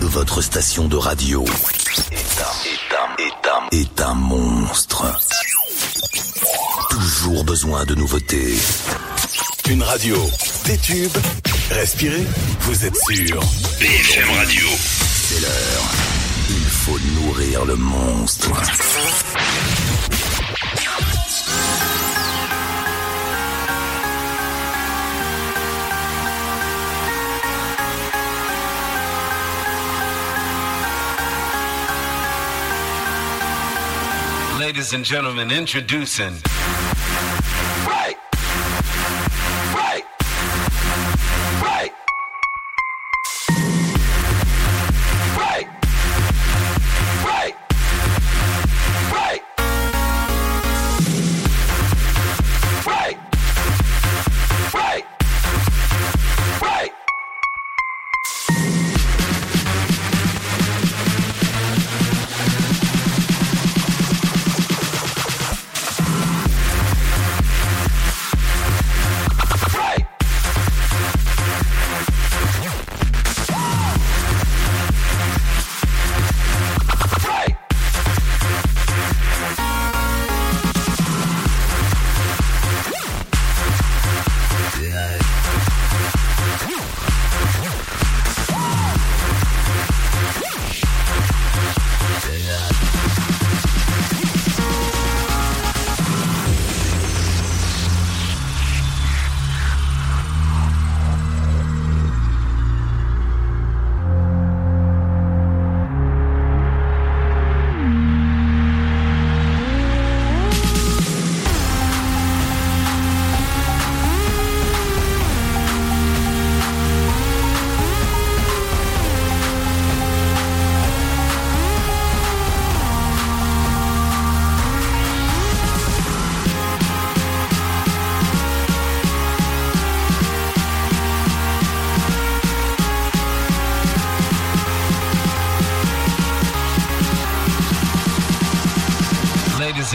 Votre station de radio est un, est un, est un, est un monstre. Toujours besoin de nouveautés. Une radio, des tubes, respirez, vous êtes sûr. BFM Radio. C'est l'heure. Il faut nourrir le monstre. Ladies and gentlemen, introducing.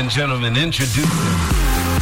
And gentlemen, introducing.